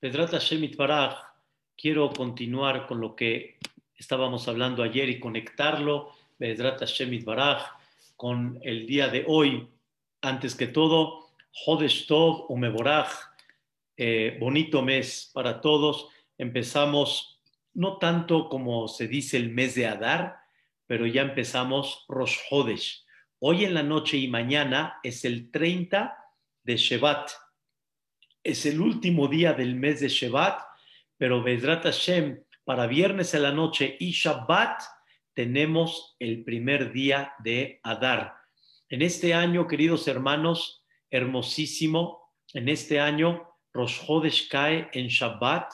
Pedrat Hashem Baraj, quiero continuar con lo que estábamos hablando ayer y conectarlo, Pedrat Hashem Baraj, con el día de hoy. Antes que todo, Hodesh Tov Umeboraj, eh, bonito mes para todos. Empezamos no tanto como se dice el mes de Adar, pero ya empezamos Rosh Hodesh. Hoy en la noche y mañana es el 30 de Shevat es el último día del mes de Shevat, pero Bezrat Hashem, para viernes en la noche y Shabbat, tenemos el primer día de Adar. En este año, queridos hermanos, hermosísimo, en este año Rosh Hodesh cae en Shabbat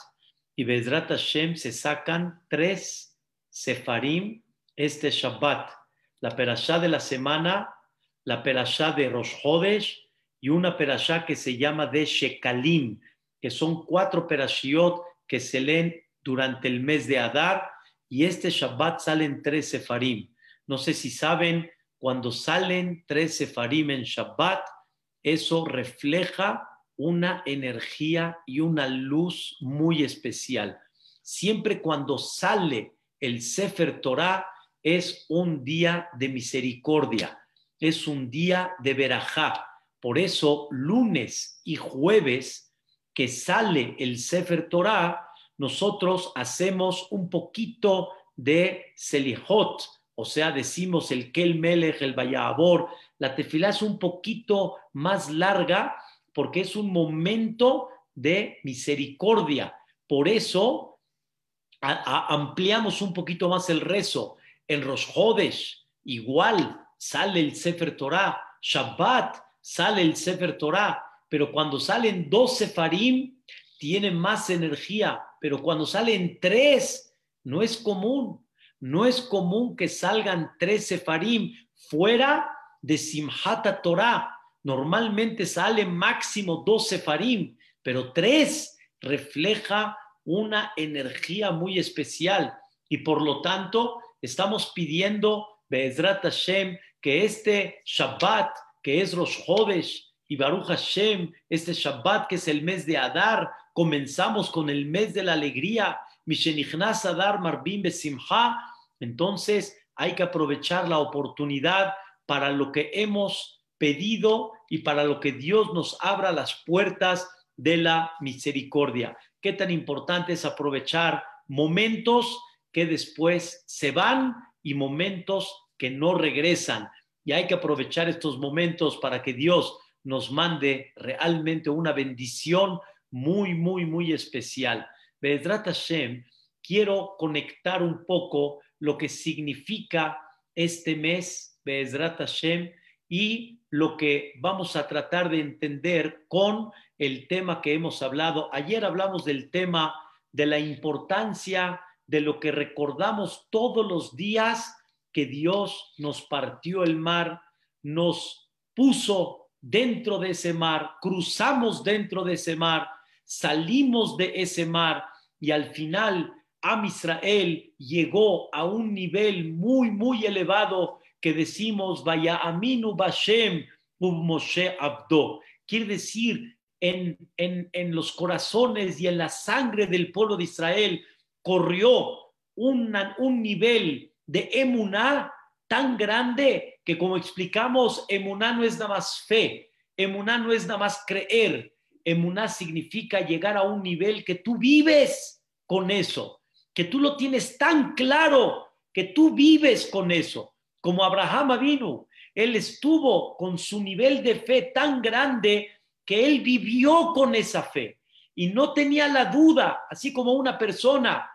y Bezrat Hashem se sacan tres Sefarim este Shabbat. La perashá de la semana, la perashá de Rosh Hodesh y una perashá que se llama de Shekalim, que son cuatro perashiot que se leen durante el mes de Adar, y este Shabbat salen tres sefarim. No sé si saben, cuando salen tres sefarim en Shabbat, eso refleja una energía y una luz muy especial. Siempre cuando sale el Sefer Torah es un día de misericordia, es un día de verajá por eso, lunes y jueves que sale el Sefer Torah, nosotros hacemos un poquito de Selihot, o sea, decimos el Kel Melech, el Vayabor. La tefilá es un poquito más larga porque es un momento de misericordia. Por eso ampliamos un poquito más el rezo. En Rosh Hodesh, igual sale el Sefer Torah. Shabbat, sale el Sefer Torah, pero cuando salen dos Sefarim, tienen más energía, pero cuando salen tres, no es común. No es común que salgan tres Sefarim fuera de Simhata Torah. Normalmente salen máximo dos Sefarim, pero tres refleja una energía muy especial. Y por lo tanto, estamos pidiendo, Be'ezrat Hashem, que este Shabbat que es Rosh Hodesh y Baruch Hashem, este Shabbat que es el mes de Adar, comenzamos con el mes de la alegría, Mishenichnas Adar Marbim Besimha, entonces hay que aprovechar la oportunidad para lo que hemos pedido y para lo que Dios nos abra las puertas de la misericordia. Qué tan importante es aprovechar momentos que después se van y momentos que no regresan y hay que aprovechar estos momentos para que Dios nos mande realmente una bendición muy, muy, muy especial. Bedrat Hashem, quiero conectar un poco lo que significa este mes, Bedrat Hashem, y lo que vamos a tratar de entender con el tema que hemos hablado. Ayer hablamos del tema de la importancia de lo que recordamos todos los días que Dios nos partió el mar, nos puso dentro de ese mar, cruzamos dentro de ese mar, salimos de ese mar y al final Am Israel llegó a un nivel muy, muy elevado que decimos, vaya aminu bashem Moshe abdo. Quiere decir, en, en, en, los corazones y en la sangre del pueblo de Israel corrió un nivel de emuná tan grande que como explicamos, emuná no es nada más fe, emuná no es nada más creer, emuná significa llegar a un nivel que tú vives con eso, que tú lo tienes tan claro, que tú vives con eso, como Abraham vino, él estuvo con su nivel de fe tan grande que él vivió con esa fe. Y no tenía la duda, así como una persona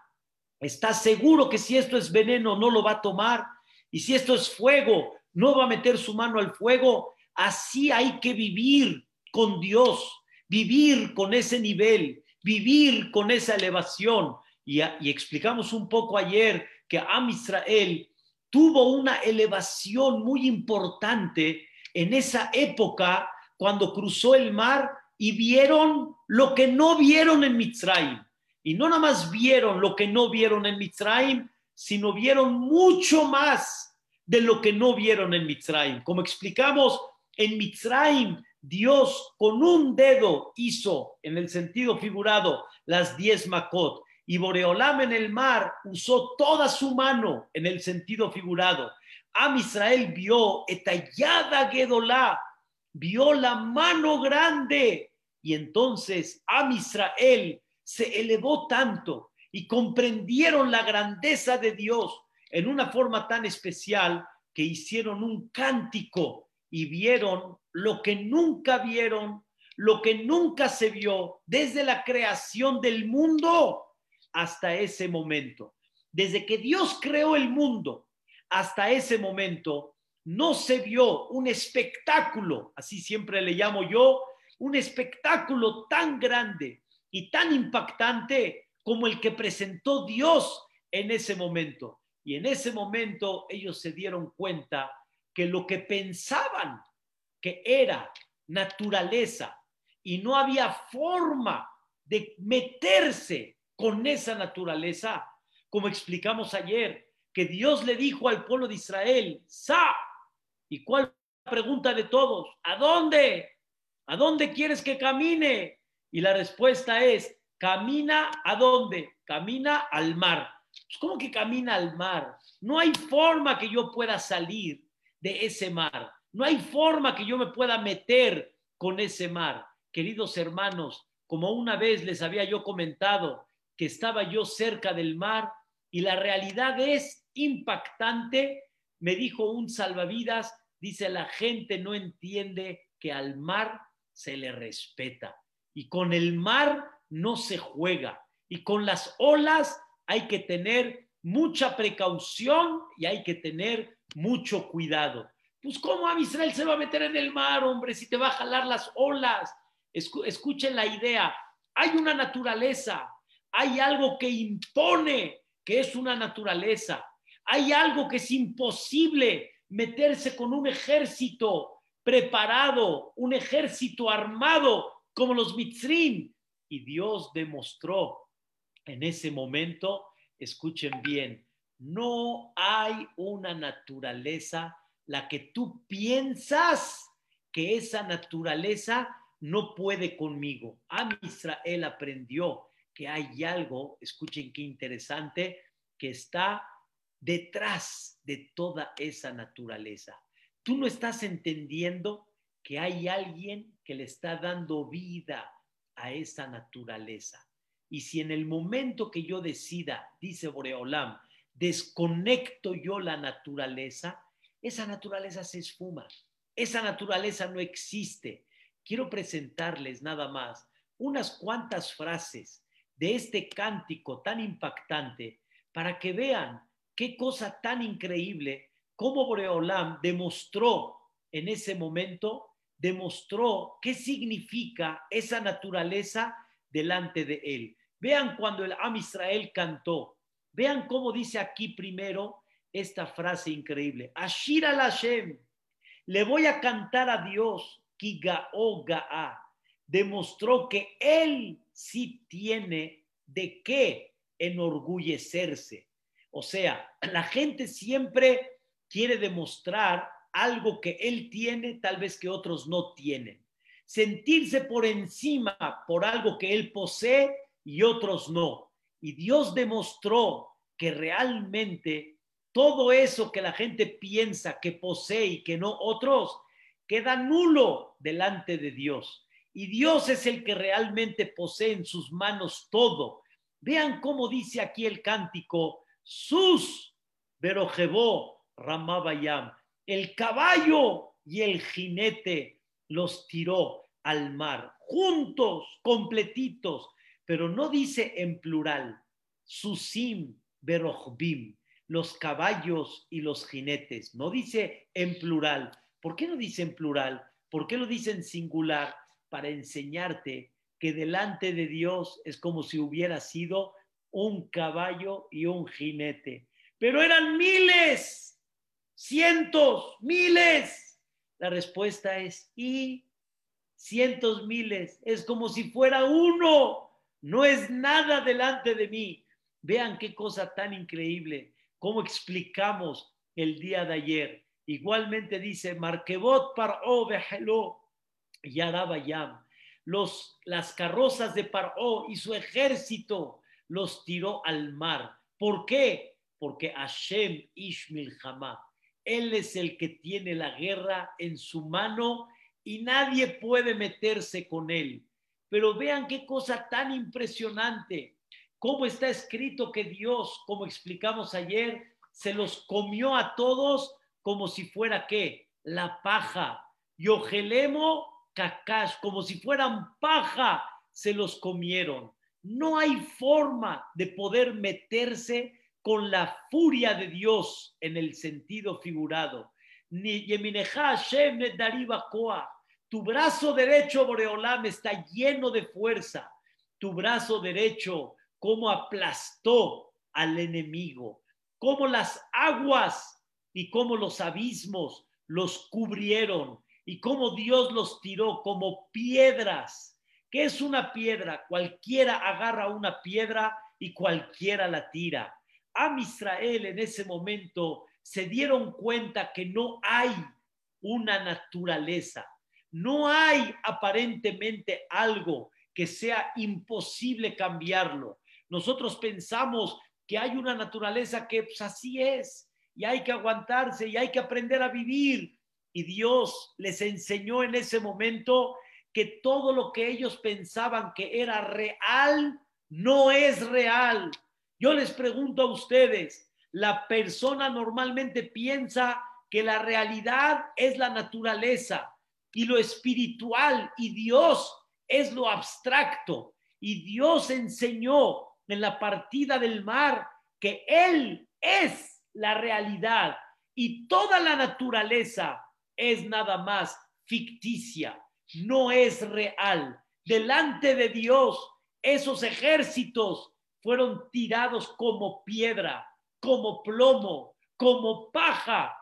está seguro que si esto es veneno no lo va a tomar y si esto es fuego no va a meter su mano al fuego. Así hay que vivir con Dios, vivir con ese nivel, vivir con esa elevación. Y, explicamos un poco ayer que Am Israel tuvo una elevación muy importante en esa época cuando cruzó el mar y vieron lo que no vieron en Mitzrayim. Y no nada más vieron lo que no vieron en Mitzrayim, sino vieron mucho más de lo que no vieron en Mitzrayim. Como explicamos, en Mitzrayim Dios con un dedo hizo, en el sentido figurado, las diez Makot. Y Boreolam en el mar usó toda su mano en el sentido figurado. Am Israel vio etallada Gedolá, vio la mano grande. Y entonces Am Israel se elevó tanto y comprendieron la grandeza de Dios en una forma tan especial que hicieron un cántico y vieron lo que nunca vieron, lo que nunca se vio desde la creación del mundo hasta ese momento. Desde que Dios creó el mundo hasta ese momento, no se vio un espectáculo, así siempre le llamo yo, un espectáculo tan grande y tan impactante como el que presentó Dios en ese momento. Y en ese momento ellos se dieron cuenta que lo que pensaban que era naturaleza y no había forma de meterse con esa naturaleza, como explicamos ayer, que Dios le dijo al pueblo de Israel, Sa, ¿y cuál pregunta de todos? ¿A dónde? ¿A dónde quieres que camine? Y la respuesta es, camina a dónde? Camina al mar. Pues, ¿Cómo que camina al mar? No hay forma que yo pueda salir de ese mar. No hay forma que yo me pueda meter con ese mar. Queridos hermanos, como una vez les había yo comentado que estaba yo cerca del mar y la realidad es impactante, me dijo un salvavidas, dice la gente no entiende que al mar se le respeta y con el mar no se juega y con las olas hay que tener mucha precaución y hay que tener mucho cuidado. Pues ¿cómo a Israel se va a meter en el mar, hombre, si te va a jalar las olas? Escuchen la idea. Hay una naturaleza, hay algo que impone, que es una naturaleza. Hay algo que es imposible meterse con un ejército preparado, un ejército armado como los Mitzrim. Y Dios demostró en ese momento, escuchen bien, no hay una naturaleza la que tú piensas que esa naturaleza no puede conmigo. A Israel aprendió que hay algo, escuchen qué interesante, que está detrás de toda esa naturaleza. Tú no estás entendiendo que hay alguien que le está dando vida a esa naturaleza. Y si en el momento que yo decida, dice Boreolam, desconecto yo la naturaleza, esa naturaleza se esfuma, esa naturaleza no existe. Quiero presentarles nada más unas cuantas frases de este cántico tan impactante para que vean qué cosa tan increíble cómo Boreolam demostró en ese momento, demostró qué significa esa naturaleza delante de él. Vean cuando el Am Israel cantó, vean cómo dice aquí primero esta frase increíble. Ashir al Hashem, le voy a cantar a Dios, Kigao Ga'a, demostró que él sí tiene de qué enorgullecerse. O sea, la gente siempre quiere demostrar algo que él tiene, tal vez que otros no tienen. Sentirse por encima por algo que él posee y otros no. Y Dios demostró que realmente todo eso que la gente piensa que posee y que no otros, queda nulo delante de Dios. Y Dios es el que realmente posee en sus manos todo. Vean cómo dice aquí el cántico, sus verojebó ramabayam. El caballo y el jinete los tiró al mar, juntos, completitos, pero no dice en plural, susim verojbim los caballos y los jinetes. No dice en plural. ¿Por qué no dice en plural? ¿Por qué lo dice en singular? Para enseñarte que delante de Dios es como si hubiera sido un caballo y un jinete. Pero eran miles, cientos, miles. La respuesta es y cientos, miles. Es como si fuera uno. No es nada delante de mí. Vean qué cosa tan increíble. ¿Cómo explicamos el día de ayer? Igualmente dice, Marquebot para Yarabayam, los, las carrozas de Paró y su ejército los tiró al mar. ¿Por qué? Porque Hashem Ishmil Hamá, él es el que tiene la guerra en su mano y nadie puede meterse con él. Pero vean qué cosa tan impresionante, cómo está escrito que Dios, como explicamos ayer, se los comió a todos como si fuera qué, la paja. Y ojelemo kakash, como si fueran paja, se los comieron. No hay forma de poder meterse con la furia de Dios en el sentido figurado. Tu brazo derecho, Boreolam, está lleno de fuerza. Tu brazo derecho, como aplastó al enemigo, como las aguas y como los abismos los cubrieron y como Dios los tiró como piedras. ¿Qué es una piedra? Cualquiera agarra una piedra y cualquiera la tira. Am Israel en ese momento se dieron cuenta que no hay una naturaleza, no hay aparentemente algo que sea imposible cambiarlo. Nosotros pensamos que hay una naturaleza que pues, así es y hay que aguantarse y hay que aprender a vivir. Y Dios les enseñó en ese momento que todo lo que ellos pensaban que era real no es real. Yo les pregunto a ustedes, la persona normalmente piensa que la realidad es la naturaleza y lo espiritual y Dios es lo abstracto. Y Dios enseñó en la partida del mar que Él es la realidad y toda la naturaleza es nada más ficticia, no es real. Delante de Dios, esos ejércitos fueron tirados como piedra, como plomo, como paja.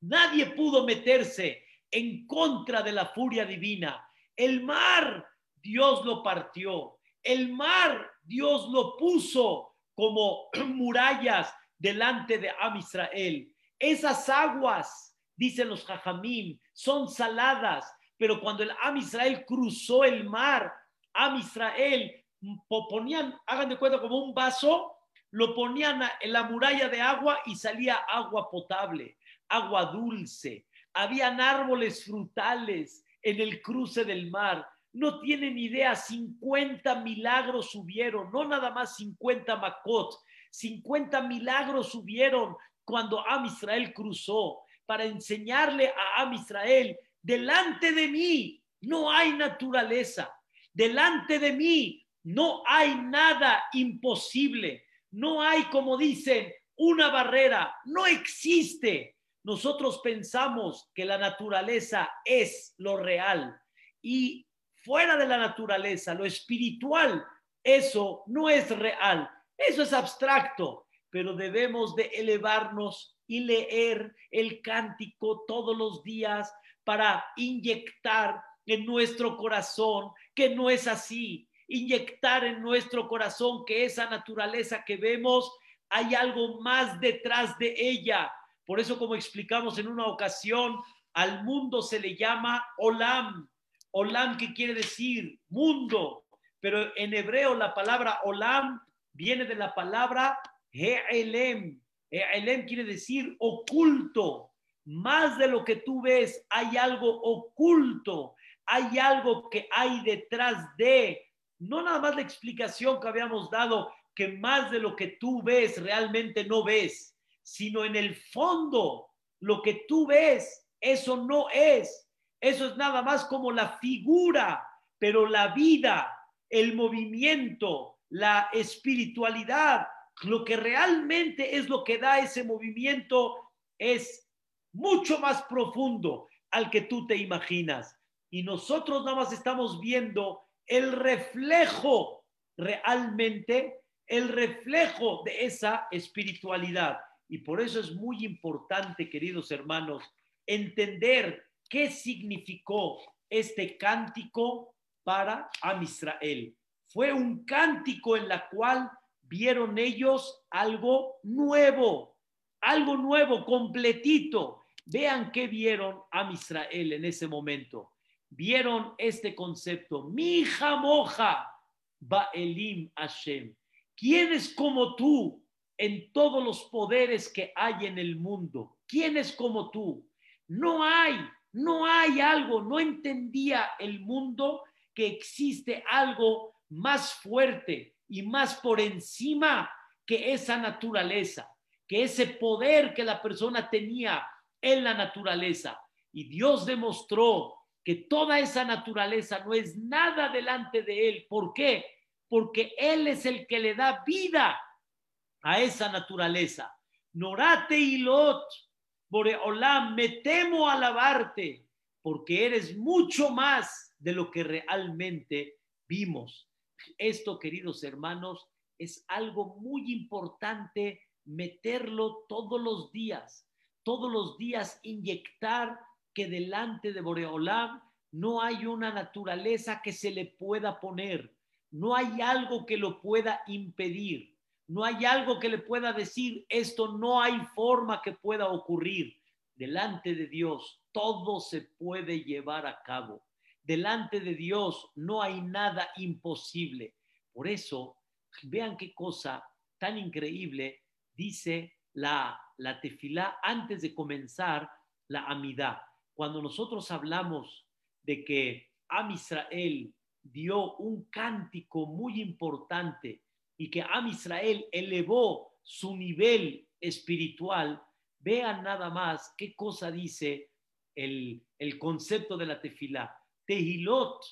Nadie pudo meterse en contra de la furia divina. El mar, Dios lo partió. El mar, Dios lo puso como murallas delante de Am Israel. Esas aguas, dicen los jajamim, son saladas, pero cuando el Am Israel cruzó el mar, Am Israel ponían, hagan de cuenta, como un vaso, lo ponían en la muralla de agua y salía agua potable, agua dulce. Habían árboles frutales en el cruce del mar. No tienen idea, 50 milagros hubieron, no nada más 50 macot, 50 milagros hubieron cuando Am Israel cruzó para enseñarle a Am Israel, delante de mí no hay naturaleza, delante de mí no hay nada imposible. No hay, como dicen, una barrera. No existe. Nosotros pensamos que la naturaleza es lo real y fuera de la naturaleza, lo espiritual, eso no es real. Eso es abstracto, pero debemos de elevarnos y leer el cántico todos los días para inyectar en nuestro corazón que no es así, inyectar en nuestro corazón que esa naturaleza que vemos, hay algo más detrás de ella. Por eso, como explicamos en una ocasión, al mundo se le llama olam. Olam, que quiere decir mundo, pero en hebreo la palabra olam viene de la palabra he'elem. He'elem quiere decir oculto. Más de lo que tú ves, hay algo oculto, hay algo que hay detrás de, no nada más la explicación que habíamos dado, que más de lo que tú ves realmente no ves, sino en el fondo, lo que tú ves, eso no es. Eso es nada más como la figura, pero la vida, el movimiento, la espiritualidad, lo que realmente es lo que da ese movimiento es mucho más profundo al que tú te imaginas. Y nosotros nada más estamos viendo el reflejo realmente, el reflejo de esa espiritualidad. Y por eso es muy importante, queridos hermanos, entender qué significó este cántico para Am Israel. Fue un cántico en la cual vieron ellos algo nuevo, algo nuevo, completito. Vean qué vieron a en ese momento vieron este concepto. Mi moja Ba'elim Hashem. ¿Quién es como tú en todos los poderes que hay en el mundo? ¿Quién es como tú? No hay, no hay algo, no entendía el mundo que existe algo más fuerte y más por encima que esa naturaleza, que ese poder que la persona tenía en la naturaleza. Y Dios demostró que toda esa naturaleza no es nada delante de Él. ¿Por qué? Porque Él es el que le da vida a esa naturaleza. Norate y Lot, Boreolam, me temo alabarte, porque eres mucho más de lo que realmente vimos. Esto, queridos hermanos, es algo muy importante meterlo todos los días, todos los días inyectar que delante de Boreolam no hay una naturaleza que se le pueda poner, no hay algo que lo pueda impedir, no hay algo que le pueda decir, esto no hay forma que pueda ocurrir. Delante de Dios todo se puede llevar a cabo. Delante de Dios no hay nada imposible. Por eso, vean qué cosa tan increíble dice la, la tefilá antes de comenzar la amidad. Cuando nosotros hablamos de que Am Israel dio un cántico muy importante y que Am Israel elevó su nivel espiritual, vean nada más qué cosa dice el, el concepto de la tefilá. Tehilot,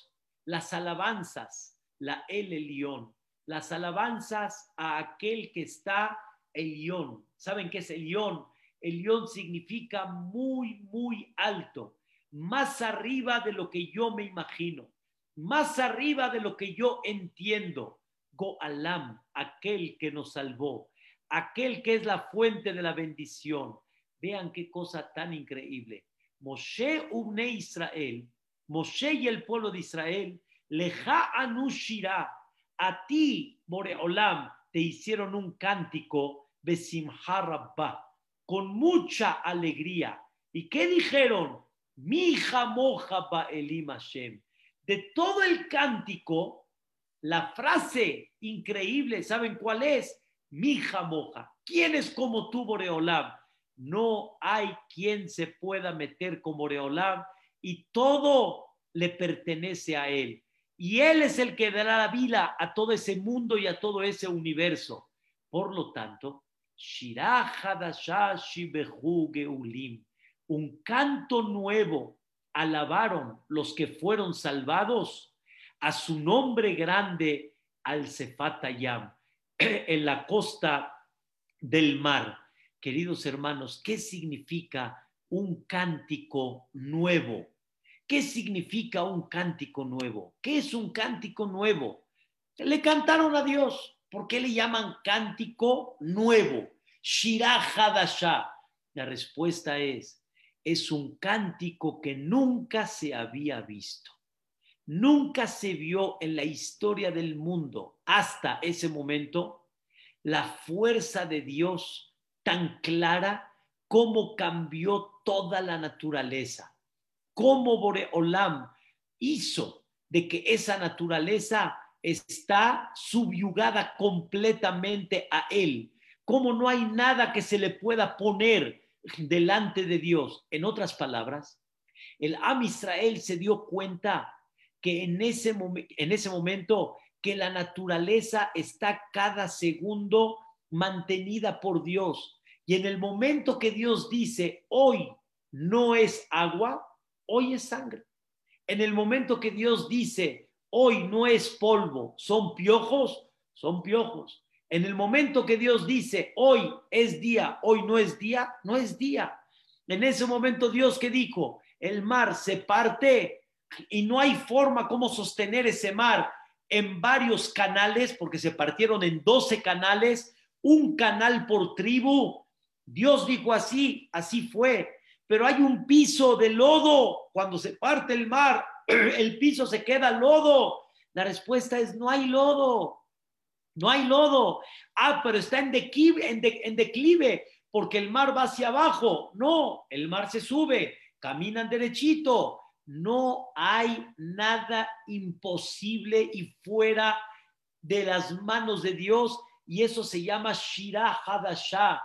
las alabanzas, la El Elión, las alabanzas a aquel que está Elión. ¿Saben qué es Elión? Elión significa muy, muy alto, más arriba de lo que yo me imagino, más arriba de lo que yo entiendo. Goalam, aquel que nos salvó, aquel que es la fuente de la bendición. Vean qué cosa tan increíble. Moshe Ubne Israel, Moshe y el pueblo de Israel, Leja Anushira, a ti, Boreolam, te hicieron un cántico, Besimha Rabba con mucha alegría. ¿Y qué dijeron? Mi moja Elim Hashem. De todo el cántico, la frase increíble, ¿saben cuál es? Mi moja. ¿Quién es como tú, Boreolam? No hay quien se pueda meter como Boreolam y todo le pertenece a él. Y él es el que dará la vida a todo ese mundo y a todo ese universo. Por lo tanto, un canto nuevo alabaron los que fueron salvados a su nombre grande al Sefatayam, en la costa del mar. Queridos hermanos, ¿qué significa un cántico nuevo? ¿Qué significa un cántico nuevo? ¿Qué es un cántico nuevo? Le cantaron a Dios. ¿Por qué le llaman cántico nuevo? Shirah Hadashah. La respuesta es, es un cántico que nunca se había visto. Nunca se vio en la historia del mundo hasta ese momento la fuerza de Dios tan clara como cambió toda la naturaleza, cómo Boreolam hizo de que esa naturaleza está subyugada completamente a Él, como no hay nada que se le pueda poner delante de Dios. En otras palabras, el Am Israel se dio cuenta que en ese, en ese momento que la naturaleza está cada segundo mantenida por Dios. Y en el momento que Dios dice, hoy no es agua, hoy es sangre. En el momento que Dios dice, hoy no es polvo, son piojos, son piojos. En el momento que Dios dice, hoy es día, hoy no es día, no es día. En ese momento Dios que dijo, el mar se parte y no hay forma como sostener ese mar en varios canales, porque se partieron en 12 canales, un canal por tribu. Dios dijo así, así fue, pero hay un piso de lodo cuando se parte el mar, el piso se queda lodo. La respuesta es no hay lodo. No hay lodo. Ah, pero está en declive, en, porque el mar va hacia abajo. No, el mar se sube, caminan derechito, no hay nada imposible y fuera de las manos de Dios y eso se llama Shirah Hadashah.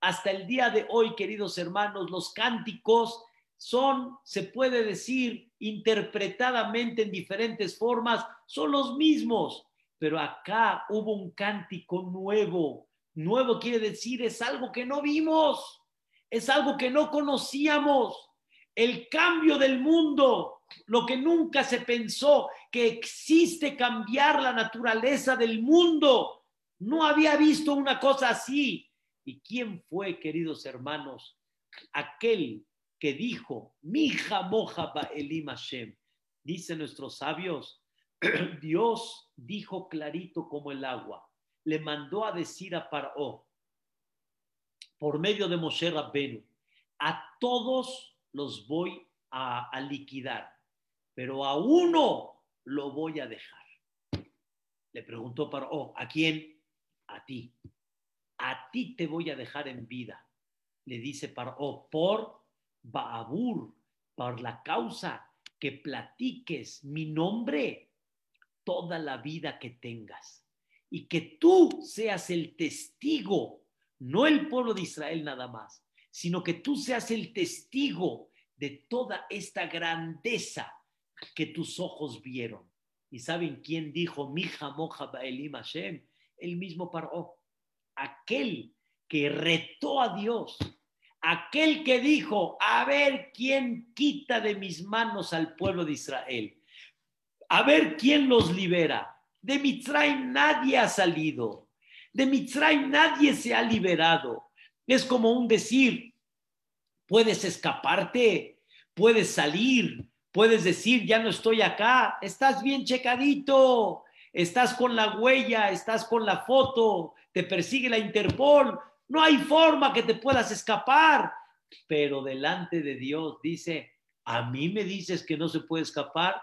Hasta el día de hoy, queridos hermanos, los cánticos son, se puede decir, interpretadamente en diferentes formas, son los mismos, pero acá hubo un cántico nuevo. Nuevo quiere decir, es algo que no vimos, es algo que no conocíamos el cambio del mundo, lo que nunca se pensó, que existe cambiar la naturaleza del mundo. No había visto una cosa así. ¿Y quién fue, queridos hermanos? Aquel que dijo, Mija moja elim Hashem. Dicen nuestros sabios, Dios dijo clarito como el agua. Le mandó a decir a Paró, por medio de Moshe Rabbenu, a todos los voy a, liquidar, pero a uno lo voy a dejar. Le preguntó para, oh, ¿a quién? A ti. A ti te voy a dejar en vida. Le dice para, oh, por Baabur, por la causa que platiques mi nombre toda la vida que tengas y que tú seas el testigo, no el pueblo de Israel nada más, sino que tú seas el testigo de toda esta grandeza que tus ojos vieron. ¿Y saben quién dijo, Mija moja Baelim Hashem? El mismo Paró, aquel que retó a Dios, aquel que dijo, a ver quién quita de mis manos al pueblo de Israel, a ver quién los libera. De Mitzrayim nadie ha salido, de Mitzrayim nadie se ha liberado. Es como un decir, puedes escaparte, puedes salir, puedes decir, ya no estoy acá, estás bien checadito, estás con la huella, estás con la foto, te persigue la Interpol, no hay forma que te puedas escapar, pero delante de Dios dice, a mí me dices que no se puede escapar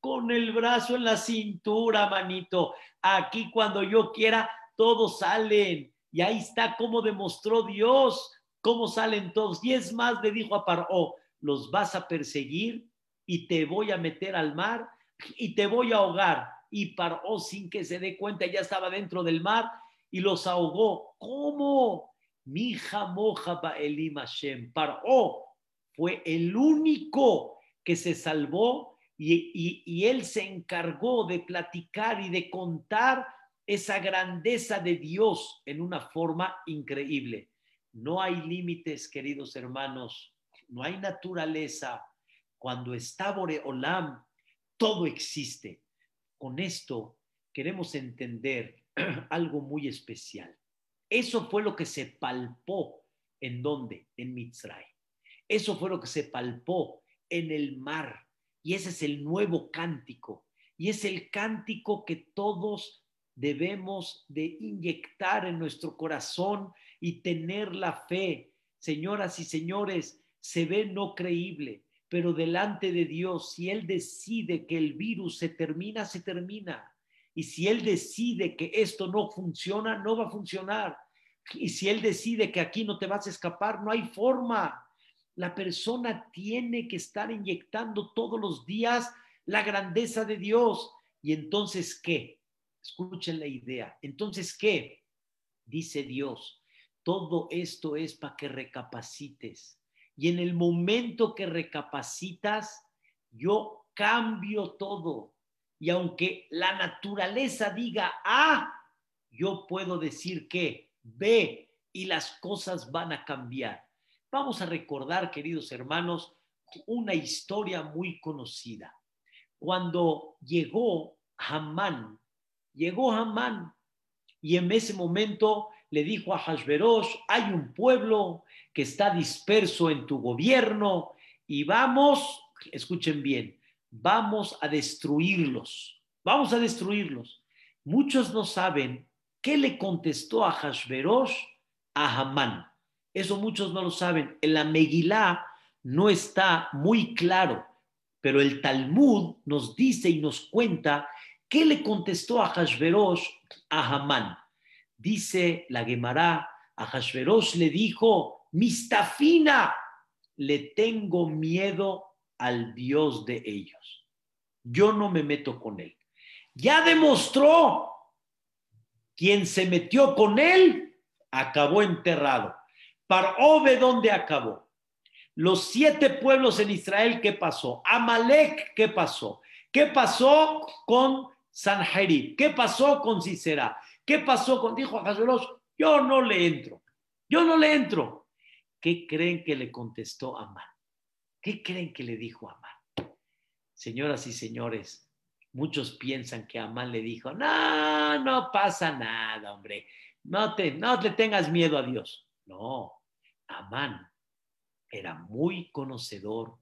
con el brazo en la cintura, manito, aquí cuando yo quiera, todos salen. Y ahí está cómo demostró Dios, cómo salen todos. Y es más, le dijo a Paró, los vas a perseguir y te voy a meter al mar y te voy a ahogar. Y Paró, sin que se dé cuenta, ya estaba dentro del mar y los ahogó. ¿Cómo? Mi moja Elim Hashem. Paró fue el único que se salvó y, y él se encargó de platicar y de contar esa grandeza de Dios en una forma increíble. No hay límites, queridos hermanos, no hay naturaleza. Cuando está Boreolam, todo existe. Con esto queremos entender algo muy especial. Eso fue lo que se palpó en dónde? En Mitzray. Eso fue lo que se palpó en el mar. Y ese es el nuevo cántico. Y es el cántico que todos debemos de inyectar en nuestro corazón y tener la fe. Señoras y señores, se ve no creíble, pero delante de Dios, si Él decide que el virus se termina, se termina. Y si Él decide que esto no funciona, no va a funcionar. Y si Él decide que aquí no te vas a escapar, no hay forma. La persona tiene que estar inyectando todos los días la grandeza de Dios. Y entonces, ¿qué? Escuchen la idea. Entonces, ¿qué? Dice Dios, todo esto es para que recapacites. Y en el momento que recapacitas, yo cambio todo. Y aunque la naturaleza diga A, yo puedo decir que B y las cosas van a cambiar. Vamos a recordar, queridos hermanos, una historia muy conocida. Cuando llegó Hamán llegó Hamán y en ese momento le dijo a Hashverosh, hay un pueblo que está disperso en tu gobierno y vamos, escuchen bien, vamos a destruirlos, vamos a destruirlos. Muchos no saben qué le contestó a Hashverosh a Hamán. Eso muchos no lo saben. En la Megilá no está muy claro, pero el Talmud nos dice y nos cuenta ¿Qué le contestó a Hashverosh a Hamán? Dice la Gemara, a Hashverosh le dijo, Mistafina, le tengo miedo al Dios de ellos. Yo no me meto con él. Ya demostró quien se metió con él, acabó enterrado. Parove, ¿dónde acabó? Los siete pueblos en Israel, ¿qué pasó? Amalek, ¿qué pasó? ¿Qué pasó con Sanherib? ¿Qué pasó con Sisera? ¿Qué pasó con, dijo a yo no le entro, yo no le entro. ¿Qué creen que le contestó Amán? ¿Qué creen que le dijo Amán? Señoras y señores, muchos piensan que Amán le dijo, no, no pasa nada, hombre, no te, no le tengas miedo a Dios. No, Amán era muy conocedor,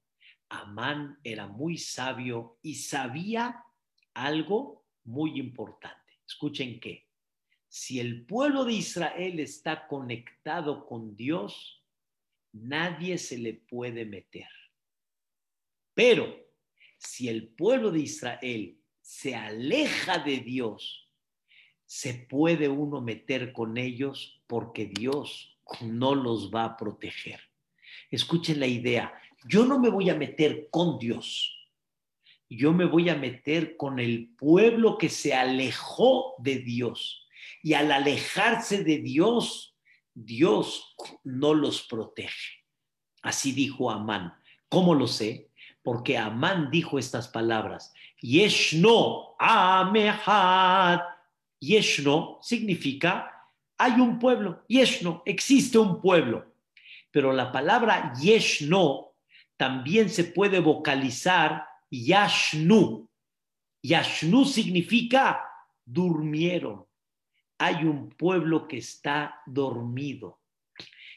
Amán era muy sabio y sabía algo muy importante. Escuchen qué. Si el pueblo de Israel está conectado con Dios, nadie se le puede meter. Pero si el pueblo de Israel se aleja de Dios, se puede uno meter con ellos porque Dios no los va a proteger. Escuchen la idea, yo no me voy a meter con Dios, yo me voy a meter con el pueblo que se alejó de Dios. Y al alejarse de Dios, Dios no los protege. Así dijo Amán. ¿Cómo lo sé? Porque Amán dijo estas palabras. Yeshno amehad. Yeshno significa hay un pueblo. Yeshno, existe un pueblo. Pero la palabra Yeshno también se puede vocalizar Yashnu. Yashnu significa durmieron. Hay un pueblo que está dormido.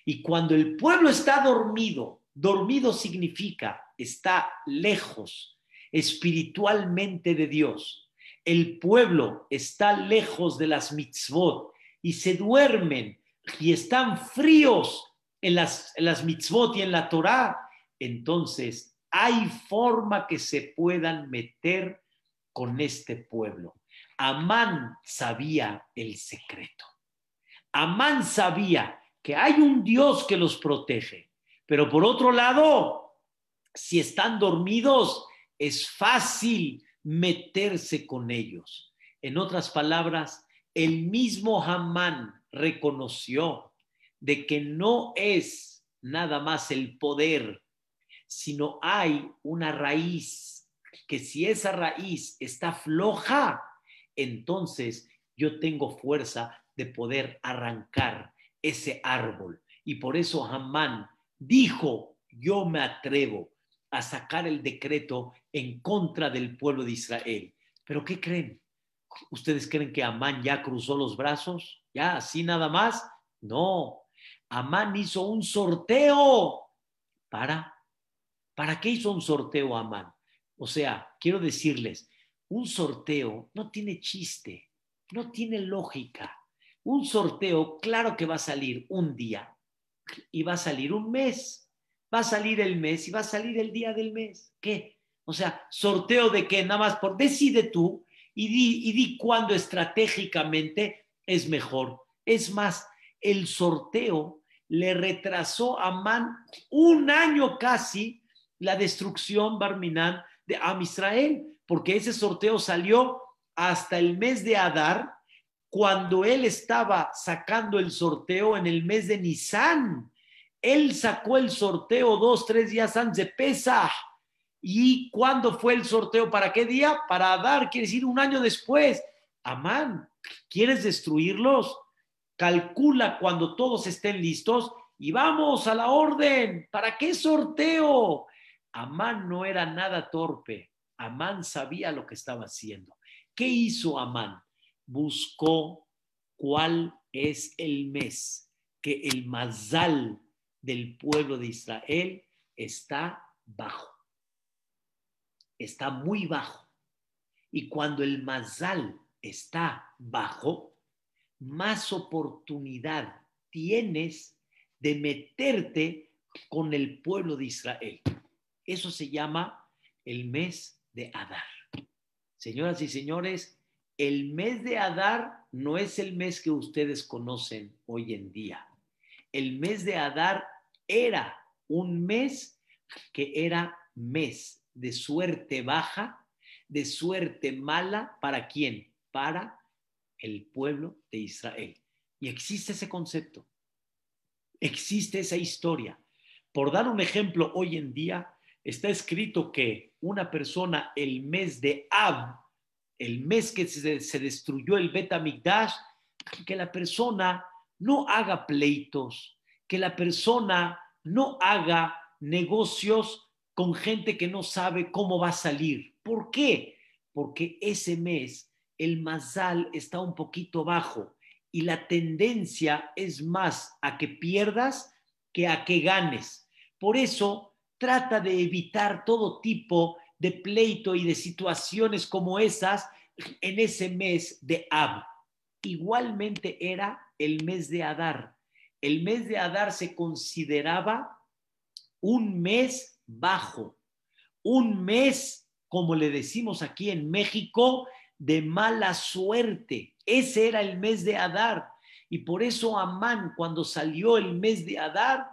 Y cuando el pueblo está dormido, dormido significa está lejos espiritualmente de Dios. El pueblo está lejos de las mitzvot y se duermen y están fríos en las, las mitzvot y en la Torah. Entonces hay forma que se puedan meter con este pueblo. Amán sabía el secreto. Amán sabía que hay un Dios que los protege, pero por otro lado, si están dormidos, es fácil meterse con ellos. En otras palabras, el mismo Amán reconoció de que no es nada más el poder sino hay una raíz que si esa raíz está floja, entonces yo tengo fuerza de poder arrancar ese árbol. Y por eso Hamán dijo, yo me atrevo a sacar el decreto en contra del pueblo de Israel. Pero ¿qué creen? ¿Ustedes creen que Amán ya cruzó los brazos? ¿Ya así nada más? No. Amán hizo un sorteo para ¿Para qué hizo un sorteo Amán? O sea, quiero decirles, un sorteo no tiene chiste, no tiene lógica. Un sorteo, claro que va a salir un día y va a salir un mes, va a salir el mes y va a salir el día del mes. ¿Qué? O sea, sorteo de que nada más por decide tú y di, y di cuándo estratégicamente es mejor. Es más, el sorteo le retrasó a Amán un año casi la destrucción Barminán de Am Israel, porque ese sorteo salió hasta el mes de Adar, cuando él estaba sacando el sorteo en el mes de Nisan. Él sacó el sorteo dos, tres días antes de Pesach. ¿Y cuándo fue el sorteo? ¿Para qué día? Para Adar, quiere decir un año después. Amán, ¿quieres destruirlos? Calcula cuando todos estén listos y vamos a la orden. ¿Para qué sorteo? Amán no era nada torpe. Amán sabía lo que estaba haciendo. ¿Qué hizo Amán? Buscó cuál es el mes que el mazal del pueblo de Israel está bajo. Está muy bajo. Y cuando el mazal está bajo, más oportunidad tienes de meterte con el pueblo de Israel. Eso se llama el mes de Adar. Señoras y señores, el mes de Adar no es el mes que ustedes conocen hoy en día. El mes de Adar era un mes que era mes de suerte baja, de suerte mala, ¿para quién? Para el pueblo de Israel. Y existe ese concepto, existe esa historia. Por dar un ejemplo, hoy en día está escrito que una persona el mes de Ab, el mes que se, destruyó el Betamigdash, que la persona no haga pleitos, que la persona no haga negocios con gente que no sabe cómo va a salir. ¿Por qué? Porque ese mes el mazal está un poquito bajo y la tendencia es más a que pierdas que a que ganes. Por eso trata de evitar todo tipo de pleito y de situaciones como esas en ese mes de Ab. Igualmente era el mes de Adar. El mes de Adar se consideraba un mes bajo, un mes, como le decimos aquí en México, de mala suerte. Ese era el mes de Adar. Y por eso Amán, cuando salió el mes de Adar,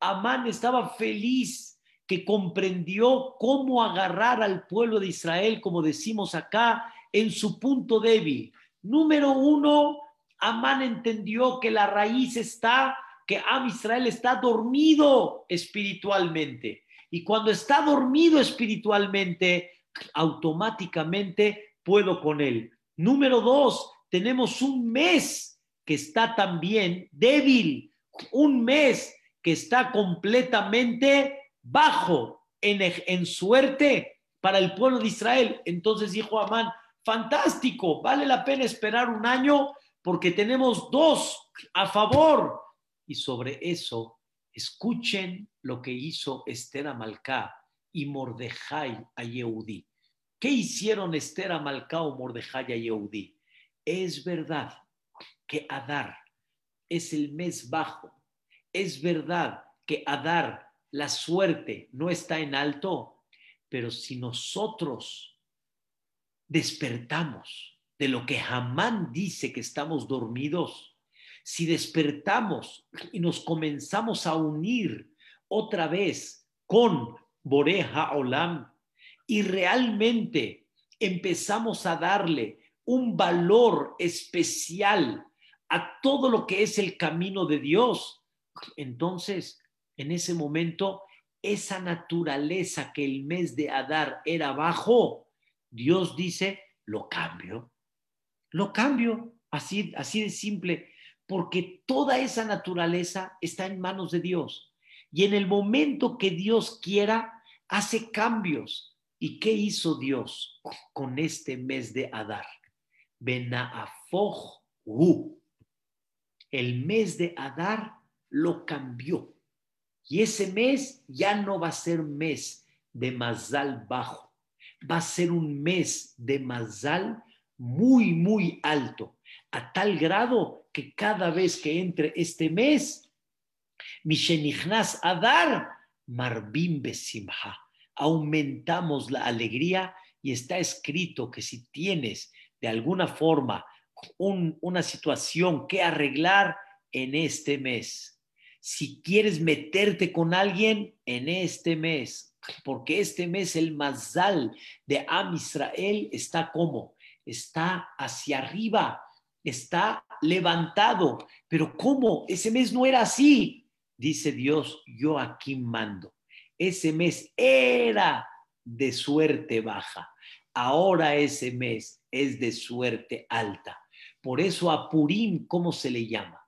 Amán estaba feliz que comprendió cómo agarrar al pueblo de Israel, como decimos acá, en su punto débil. Número uno, Amán entendió que la raíz está, que Am Israel está dormido espiritualmente. Y cuando está dormido espiritualmente, automáticamente puedo con él. Número dos, tenemos un mes que está también débil, un mes que está completamente bajo en, en suerte para el pueblo de Israel. Entonces dijo Amán, fantástico, vale la pena esperar un año porque tenemos dos a favor. Y sobre eso, escuchen lo que hizo Esther Amalcá y Mordejai a Yehudí. ¿Qué hicieron Esther, Amalcao, Mordejai y Yehudí? Es verdad que Adar es el mes bajo. Es verdad que Adar, la suerte, no está en alto. Pero si nosotros despertamos de lo que Hamán dice que estamos dormidos, si despertamos y nos comenzamos a unir otra vez con Boreja Olam, y realmente empezamos a darle un valor especial a todo lo que es el camino de Dios, entonces en ese momento esa naturaleza que el mes de Adar era bajo, Dios dice, lo cambio, lo cambio, así, así de simple, porque toda esa naturaleza está en manos de Dios. Y en el momento que Dios quiera, hace cambios. ¿Y qué hizo Dios con este mes de Adar? Benaafohu. El mes de Adar lo cambió. Y ese mes ya no va a ser mes de Mazal bajo, va a ser un mes de Mazal muy, muy alto, a tal grado que cada vez que entre este mes, Mishenichnas Adar, Marbim Besimha aumentamos la alegría y está escrito que si tienes de alguna forma una situación que arreglar en este mes, si quieres meterte con alguien en este mes, porque este mes el mazal de Am Israel está como, está hacia arriba, está levantado, pero ¿cómo? Ese mes no era así. Dice Dios, yo aquí mando ese mes era de suerte baja. Ahora ese mes es de suerte alta. Por eso a Purim, ¿cómo se le llama?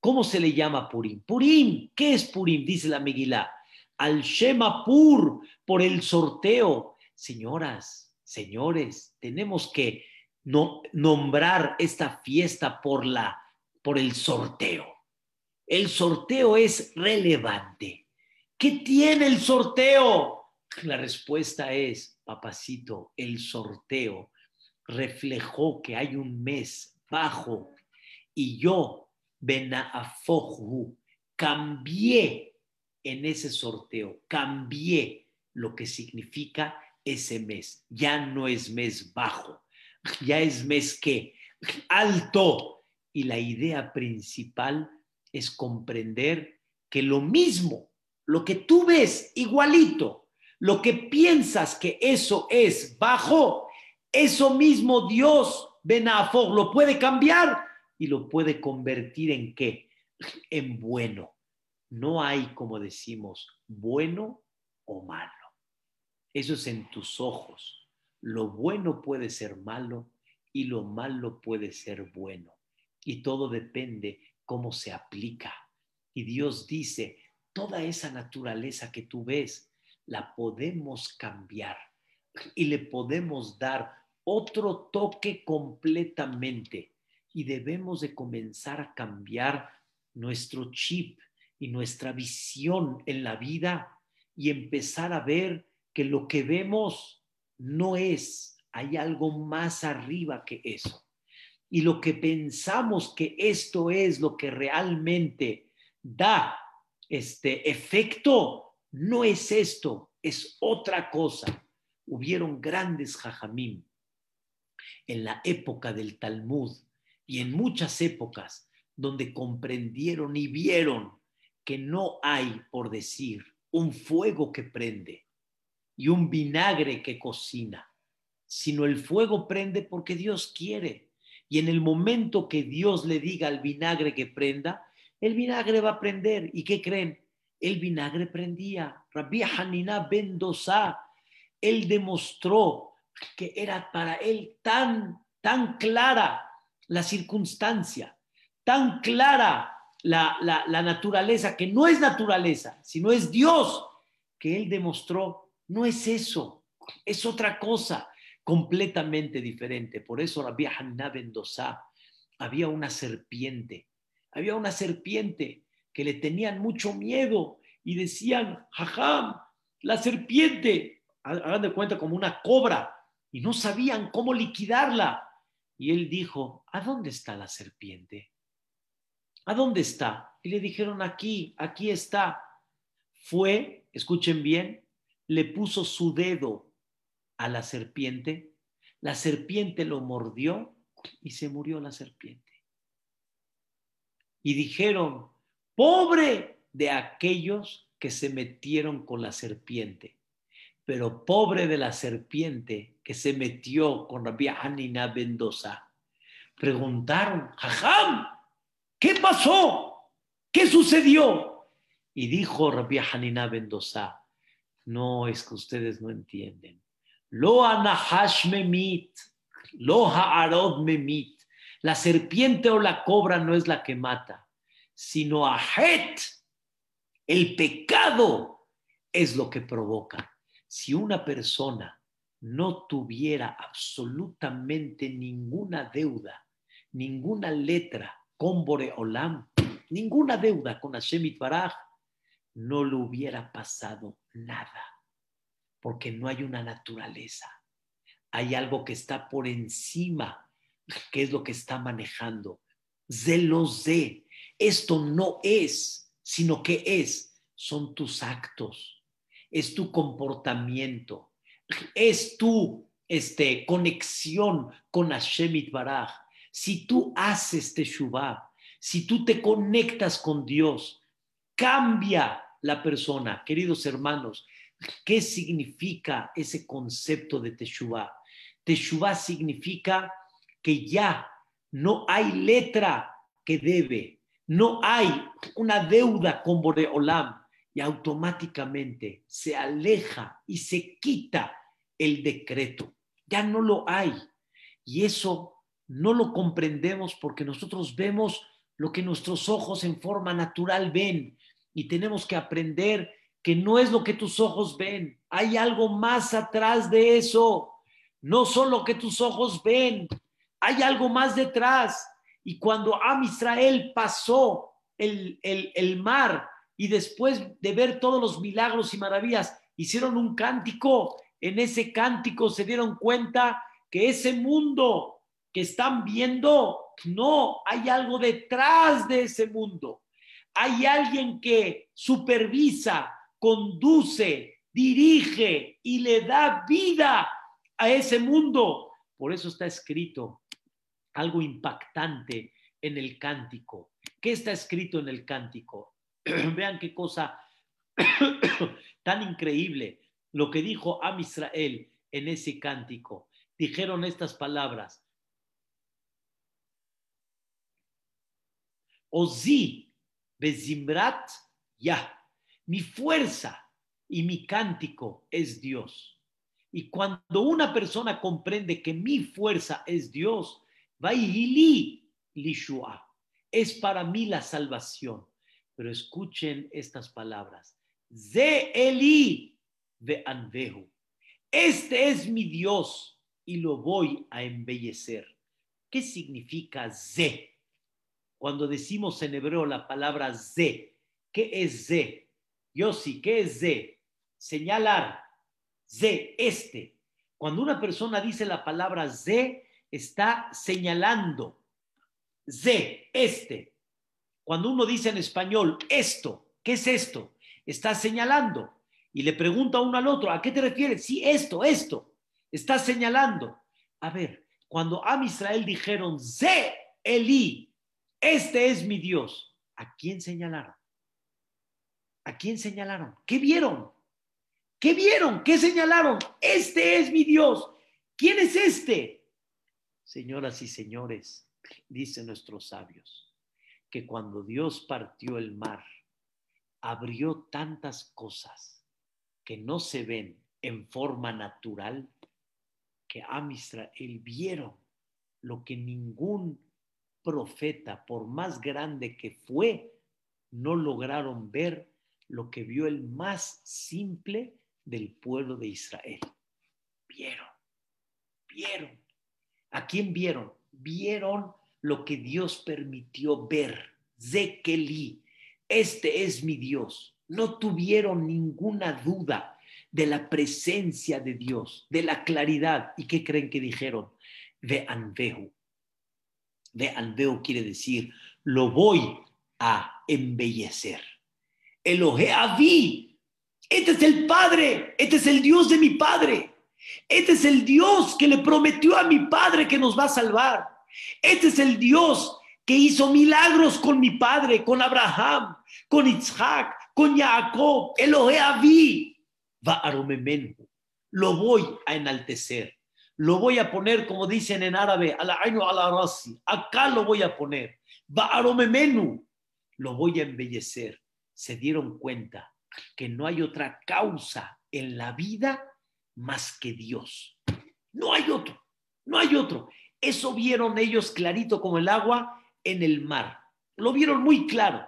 ¿Cómo se le llama Purim? Purim, ¿qué es Purim? Dice la Megilá. Al Shema Pur, por el sorteo. Señoras, señores, tenemos que no, nombrar esta fiesta por, la, por el sorteo. El sorteo es relevante ¿Qué tiene el sorteo? La respuesta es, papacito, el sorteo reflejó que hay un mes bajo y yo, Benaafohu, cambié en ese sorteo, cambié lo que significa ese mes. Ya no es mes bajo, ya es mes que alto. Y la idea principal es comprender que lo mismo lo que tú ves igualito, Lo que piensas que eso es bajo, eso mismo Dios, Benafor, lo puede cambiar y lo puede convertir en qué? En bueno. No hay, como decimos, bueno o malo. Eso es en tus ojos. Lo bueno puede ser malo y lo malo puede ser bueno. Y todo depende cómo se aplica. Y Dios dice, toda esa naturaleza que tú ves, la podemos cambiar y le podemos dar otro toque completamente. Y debemos de comenzar a cambiar nuestro chip y nuestra visión en la vida y empezar a ver que lo que vemos no es, hay algo más arriba que eso. Y lo que pensamos que esto es lo que realmente da este efecto, no es esto, es otra cosa. Hubieron grandes jajamim en la época del Talmud y en muchas épocas donde comprendieron y vieron que no hay, por decir, un fuego que prende y un vinagre que cocina, sino el fuego prende porque Dios quiere. Y en el momento que Dios le diga al vinagre que prenda, el vinagre va a prender. ¿Y qué creen? El vinagre prendía. Rabbi Hanina Bendosa, él demostró que era para él tan, tan clara la circunstancia, tan clara la, la naturaleza, que no es naturaleza, sino es Dios, que él demostró no es eso, es otra cosa completamente diferente. Por eso Rabbi Hanna Mendoza había una serpiente, había una serpiente que le tenían mucho miedo y decían, jajam, la serpiente, hagan de cuenta como una cobra, y no sabían cómo liquidarla. Y él dijo, ¿a dónde está la serpiente? ¿A dónde está? Y le dijeron, aquí, aquí está. Fue, escuchen bien, le puso su dedo a la serpiente, la serpiente lo mordió y se murió la serpiente. Y dijeron, pobre de aquellos que se metieron con la serpiente, pero pobre de la serpiente que se metió con Rabbi Hanina Mendoza. Preguntaron, Jajam, ¿qué pasó? ¿Qué sucedió? Y dijo Rabbi Hanina Mendoza, no, es que ustedes no entienden. Lo anahash memit, lo ha'arod memit. La serpiente o la cobra no es la que mata, sino ahet, el pecado es lo que provoca. Si una persona no tuviera absolutamente ninguna deuda, ninguna letra con Boreolam, ninguna deuda con Hashem Baraj, no le hubiera pasado nada, porque no hay una naturaleza. Hay algo que está por encima, que es lo que está manejando. Zelos de, esto no es, sino que es, son tus actos, es tu comportamiento, es tu este, conexión con Hashem Baraj. Si tú haces Teshuvah, si tú te conectas con Dios, cambia la persona. Queridos hermanos, ¿qué significa ese concepto de Teshuvah? Teshuvah significa que ya no hay letra que debe, no hay una deuda con Boreolam y automáticamente se aleja y se quita el decreto. Ya no lo hay. Y eso no lo comprendemos porque nosotros vemos lo que nuestros ojos en forma natural ven y tenemos que aprender que no es lo que tus ojos ven, hay algo más atrás de eso. No solo que tus ojos ven, hay algo más detrás. Y cuando Am Israel pasó el, el mar y después de ver todos los milagros y maravillas, hicieron un cántico, en ese cántico se dieron cuenta que ese mundo que están viendo, no, hay algo detrás de ese mundo hay alguien que supervisa, conduce, dirige y le da vida a ese mundo. Por eso está escrito algo impactante en el cántico. ¿Qué está escrito en el cántico? Vean qué cosa tan increíble. lo que dijo Am Israel en ese cántico. Dijeron estas palabras. Ozi bezimrat ya. Mi fuerza y mi cántico es Dios. Y cuando una persona comprende que mi fuerza es Dios, li lishua, es para mí la salvación. Pero escuchen estas palabras. Ze Eli anvehu. Este es mi Dios y lo voy a embellecer. ¿Qué significa Ze? Cuando decimos en hebreo la palabra Ze, ¿qué es Ze? Yossi, ¿qué es Ze? Señalar. Ze, este. Cuando una persona dice la palabra Ze, está señalando. Ze, este. Cuando uno dice en español esto, ¿qué es esto? Está señalando. Y le pregunta uno al otro, ¿a qué te refieres? Sí, esto, esto. Está señalando. A ver, cuando Am Israel dijeron, Ze Eli, este es mi Dios, ¿a quién señalaron? ¿A quién señalaron? ¿Qué vieron? ¿Qué vieron? ¿Qué señalaron? Este es mi Dios. ¿Quién es este? Señoras y señores, dicen nuestros sabios, que cuando Dios partió el mar, abrió tantas cosas que no se ven en forma natural, que a Israel vieron lo que ningún profeta, por más grande que fue, no lograron ver lo que vio el más simple del pueblo de Israel. Vieron, vieron. ¿A quién vieron? Vieron lo que Dios permitió ver. Zekeli, este es mi Dios. No tuvieron ninguna duda de la presencia de Dios, de la claridad. ¿Y qué creen que dijeron? Ve anvehu. Ve anvehu quiere decir, lo voy a embellecer. Elohe Avi. Este es el Padre, este es el Dios de mi Padre. Este es el Dios que le prometió a mi Padre que nos va a salvar. Este es el Dios que hizo milagros con mi Padre, con Abraham, con Isaac, con Jacob. Elohe Avi. Va a Lo voy a enaltecer. Lo voy a poner, como dicen en árabe, a la a la rasi. Acá lo voy a poner. A Lo voy a embellecer. Se dieron cuenta que no hay otra causa en la vida más que Dios. No hay otro, no hay otro. Eso vieron ellos clarito como el agua en el mar. Lo vieron muy claro.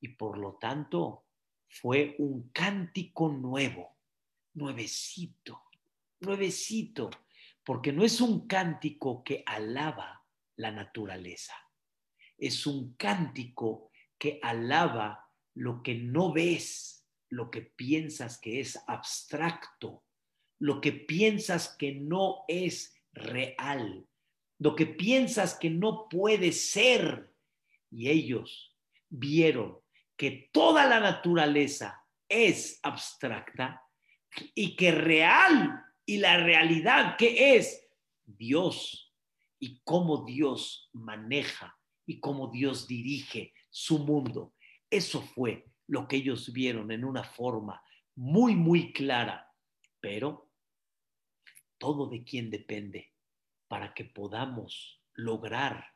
Y por lo tanto fue un cántico nuevo, nuevecito, nuevecito, porque no es un cántico que alaba la naturaleza, es un cántico que alaba lo que no ves, lo que piensas que es abstracto, lo que piensas que no es real, lo que piensas que no puede ser. Y ellos vieron que toda la naturaleza es abstracta y que real y la realidad que es Dios y cómo Dios maneja y cómo Dios dirige su mundo. Eso fue lo que ellos vieron en una forma muy, muy clara, pero todo de quién depende para que podamos lograr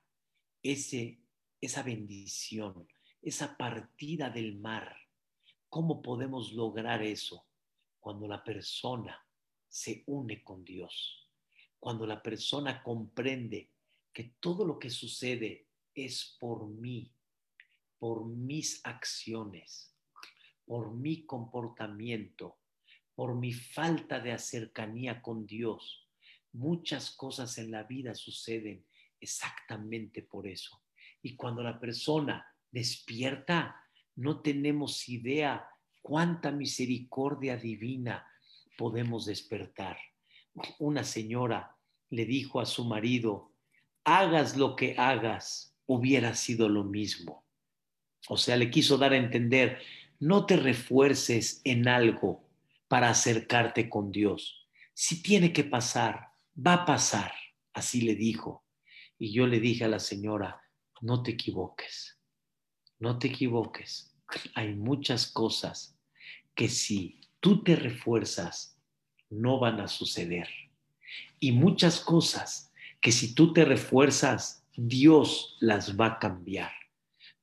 ese, esa bendición, esa partida del mar. ¿Cómo podemos lograr eso? Cuando la persona se une con Dios, cuando la persona comprende que todo lo que sucede es por mí, por mis acciones, por mi comportamiento, por mi falta de cercanía con Dios. Muchas cosas en la vida suceden exactamente por eso. Y cuando la persona despierta, no tenemos idea cuánta misericordia divina podemos despertar. Una señora le dijo a su marido, hagas lo que hagas, hubiera sido lo mismo. O sea, le quiso dar a entender, no te refuerces en algo para acercarte con Dios. Si tiene que pasar, va a pasar, así le dijo. Y yo le dije a la señora, no te equivoques, no te equivoques. Hay muchas cosas que si tú te refuerzas no van a suceder. Y muchas cosas que si tú te refuerzas, Dios las va a cambiar.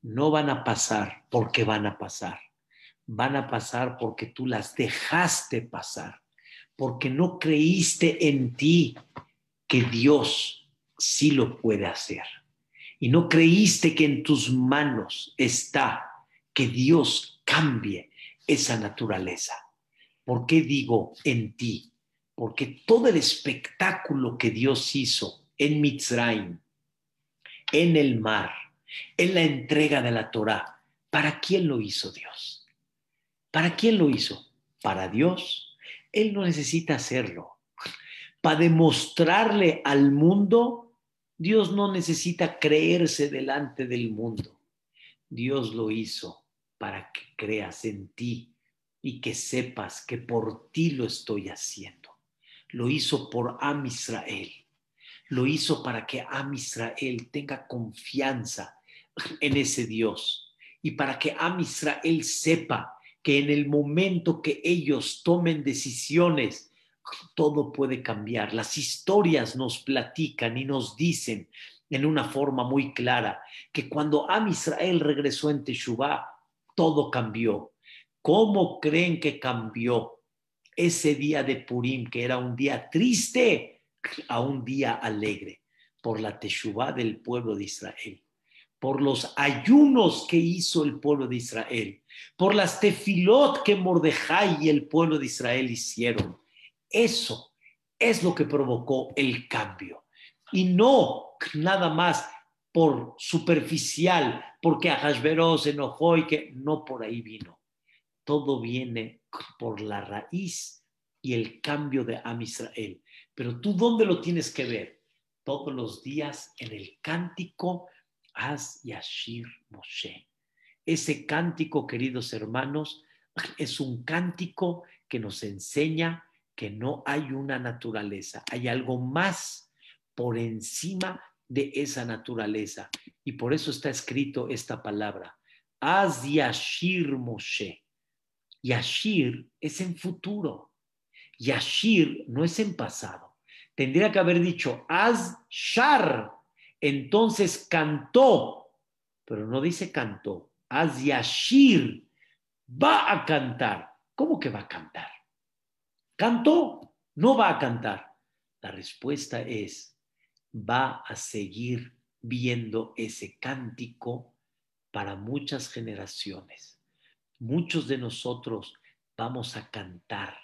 No van a pasar porque van a pasar. Van a pasar porque tú las dejaste pasar, porque no creíste en ti que Dios sí lo puede hacer. Y no creíste que en tus manos está que Dios cambie esa naturaleza. ¿Por qué digo en ti? Porque todo el espectáculo que Dios hizo en Mitzrayim, en el mar, en la entrega de la Torah, ¿para quién lo hizo Dios? ¿Para quién lo hizo? Para Dios. Él no necesita hacerlo. Para demostrarle al mundo, Dios no necesita creerse delante del mundo. Dios lo hizo para que creas en ti y que sepas que por ti lo estoy haciendo. Lo hizo por Am Israel. Lo hizo para que Am Israel tenga confianza en ese Dios y para que Am Israel sepa que en el momento que ellos tomen decisiones, todo puede cambiar. Las historias nos platican y nos dicen en una forma muy clara que cuando Am Israel regresó en Teshuvah, todo cambió. ¿Cómo creen que cambió ese día de Purim, que era un día triste, a un día alegre? Por la Teshuvah del pueblo de Israel, por los ayunos que hizo el pueblo de Israel, por las tefilot que Mordejai y el pueblo de Israel hicieron. Eso es lo que provocó el cambio. Y no nada más por superficial, porque Ahasveros se enojó y que no por ahí vino todo viene por la raíz y el cambio de Am Israel. Pero tú, ¿dónde lo tienes que ver? Todos los días en el cántico Az Yashir Moshe. Ese cántico, queridos hermanos, es un cántico que nos enseña que no hay una naturaleza, hay algo más por encima de esa naturaleza. Y por eso está escrito esta palabra, Az Yashir Moshe. Yashir es en futuro. Yashir no es en pasado. Tendría que haber dicho Az Shar. Entonces cantó, pero no dice cantó. Az Yashir va a cantar. ¿Cómo que va a cantar? Cantó, no va a cantar. La respuesta es, va a seguir viendo ese cántico para muchas generaciones muchos de nosotros vamos a cantar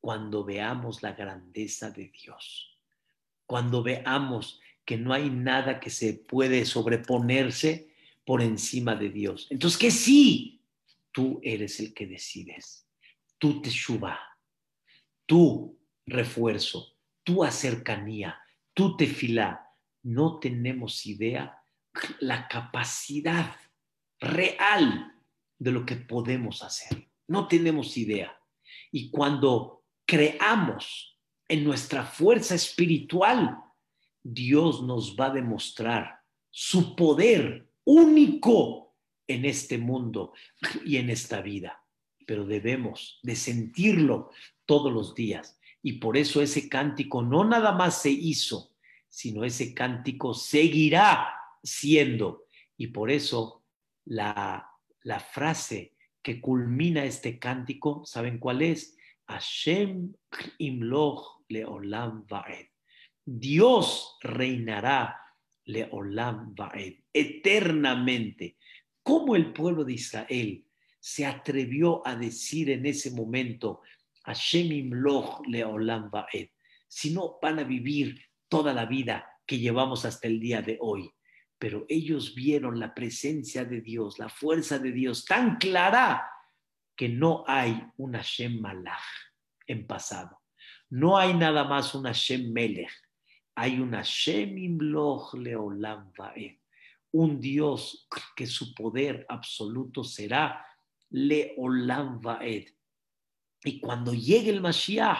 cuando veamos la grandeza de Dios, cuando veamos que no hay nada que se puede sobreponerse por encima de Dios. Entonces, que sí, tú eres el que decides, tú te shuba, tú refuerzo, tú acercanía, tú te fila. No tenemos idea la capacidad real de lo que podemos hacer. No tenemos idea. Y cuando creamos en nuestra fuerza espiritual, Dios nos va a demostrar su poder único en este mundo y en esta vida. Pero debemos de sentirlo todos los días. Y por eso ese cántico no nada más se hizo, sino ese cántico seguirá siendo. Y por eso la la frase que culmina este cántico, ¿saben cuál es? Hashem imloch leolam vaed. Dios reinará leolam vaed, eternamente. ¿Cómo el pueblo de Israel se atrevió a decir en ese momento Hashem imloch leolam vaed? Si no van a vivir toda la vida que llevamos hasta el día de hoy pero ellos vieron la presencia de Dios, la fuerza de Dios tan clara que no hay una Shem Malach en pasado. No hay nada más una Shem Melech. Hay una Shem Imloch Leolam Vaed. Un Dios que su poder absoluto será Leolam Vaed. Y cuando llegue el Mashiach,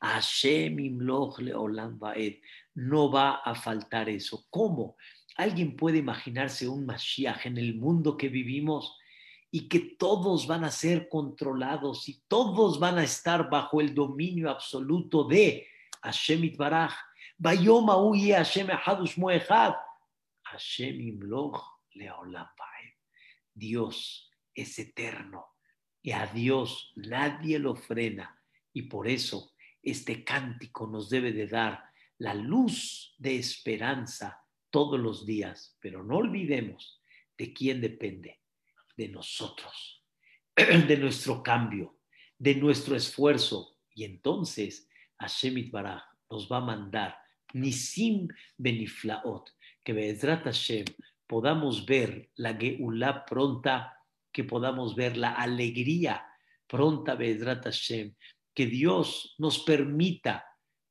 Hashem Imloch Leolam Vaed, no va a faltar eso. ¿Cómo? ¿Alguien puede imaginarse un Mashiach en el mundo que vivimos y que todos van a ser controlados y todos van a estar bajo el dominio absoluto de Hashem Itbaraj. Bayom Hashem Ahadush Moechad. Hashem Imloch Leolam Dios es eterno y a Dios nadie lo frena. Y por eso este cántico nos debe de dar la luz de esperanza todos los días. Pero no olvidemos de quién depende, de nosotros, de nuestro cambio, de nuestro esfuerzo. Y entonces Hashem Baraj nos va a mandar Nisim Beniflaot, que Bezrat Hashem podamos ver la Geulah pronta, que podamos ver la alegría pronta, Bezrat Hashem, que Dios nos permita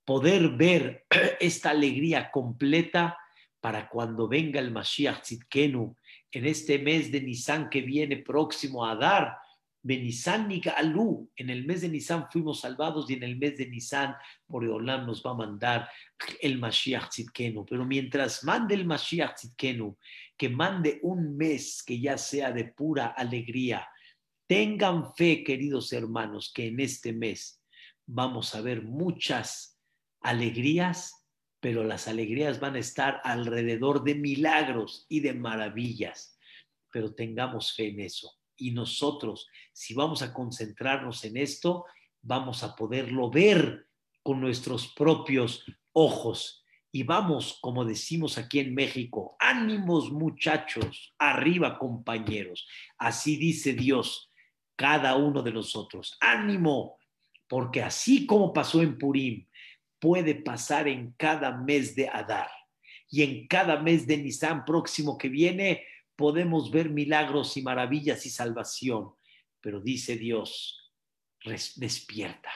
poder ver esta alegría completa para cuando venga el Mashiach Tzidkenu en este mes de Nisan que viene próximo a dar. Benisan Nigalu, en el mes de Nisan fuimos salvados y en el mes de Nisan Boreolam nos va a mandar el Mashiach Tzidkenu. Pero mientras mande el Mashiach Tzidkenu, que mande un mes que ya sea de pura alegría. Tengan fe, queridos hermanos, que en este mes vamos a ver muchas alegrías, pero las alegrías van a estar alrededor de milagros y de maravillas. Pero tengamos fe en eso. Y nosotros, si vamos a concentrarnos en esto, vamos a poderlo ver con nuestros propios ojos y vamos, como decimos aquí en México, ánimos muchachos, arriba compañeros. Así dice Dios, cada uno de nosotros. Ánimo, porque así como pasó en Purim, puede pasar en cada mes de Adar. Y en cada mes de Nisan próximo que viene, podemos ver milagros y maravillas y salvación. Pero dice Dios, despierta,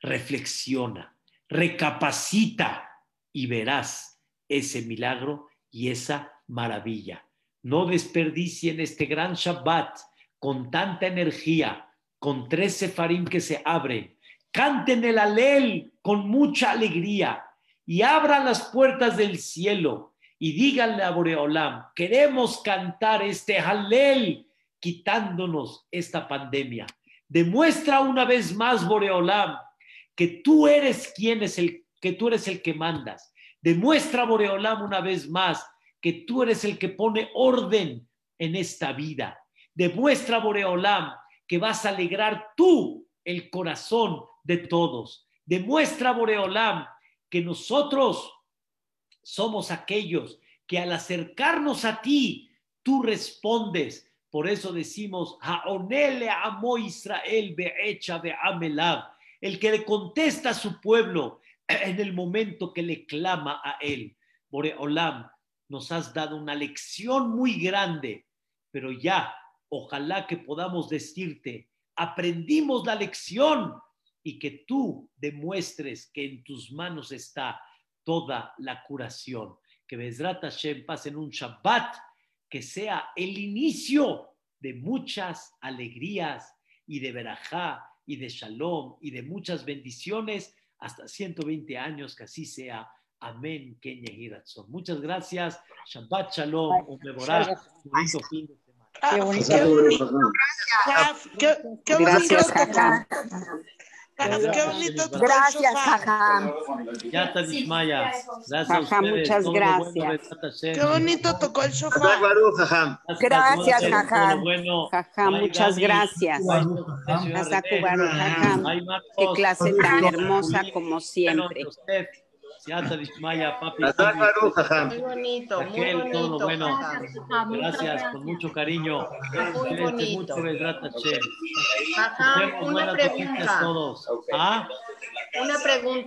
reflexiona, recapacita y verás ese milagro y esa maravilla. No desperdicien este gran Shabbat con tanta energía, con tres sefarim que se abren. Canten el alel con mucha alegría y abran las puertas del cielo y díganle a Boreolam, queremos cantar este alel quitándonos esta pandemia. Demuestra una vez más, Boreolam, que tú eres quien es el que tú eres el que mandas. Demuestra, Boreolam, una vez más que tú eres el que pone orden en esta vida. Demuestra, Boreolam, que vas a alegrar tú el corazón de todos. Demuestra, Boreolam, que nosotros somos aquellos que al acercarnos a ti, tú respondes. Por eso decimos, Haonele amo Israel beecha beamelab, el que le contesta a su pueblo, en el momento que le clama a Él. Boreolam, nos has dado una lección muy grande, pero ya, ojalá que podamos decirte, aprendimos la lección y que tú demuestres que en tus manos está toda la curación. Que Bezrat Hashem pase en un Shabbat que sea el inicio de muchas alegrías y de verajá y de shalom y de muchas bendiciones hasta 120 años, que así sea. Amén, Kenya Hiratson. Muchas gracias. Shabbat Shalom, un bonito fin de semana. Qué bonito. Gracias, Jaja. Qué bonito Gracias, Jaja. Ya está Dismaya. Gracias Jaja, muchas gracias. Qué bonito tocó el sofá. Gracias, Jaja. Jaja, muchas gracias. Hasta Jaja. Qué clase tan hermosa como siempre. Papi. Muy bonito, muy bonito. Todo bueno. Gracias, con mucho cariño. Muy bonito. Mucho Ajá, una pregunta. Todos. ¿Ah? Una pregunta.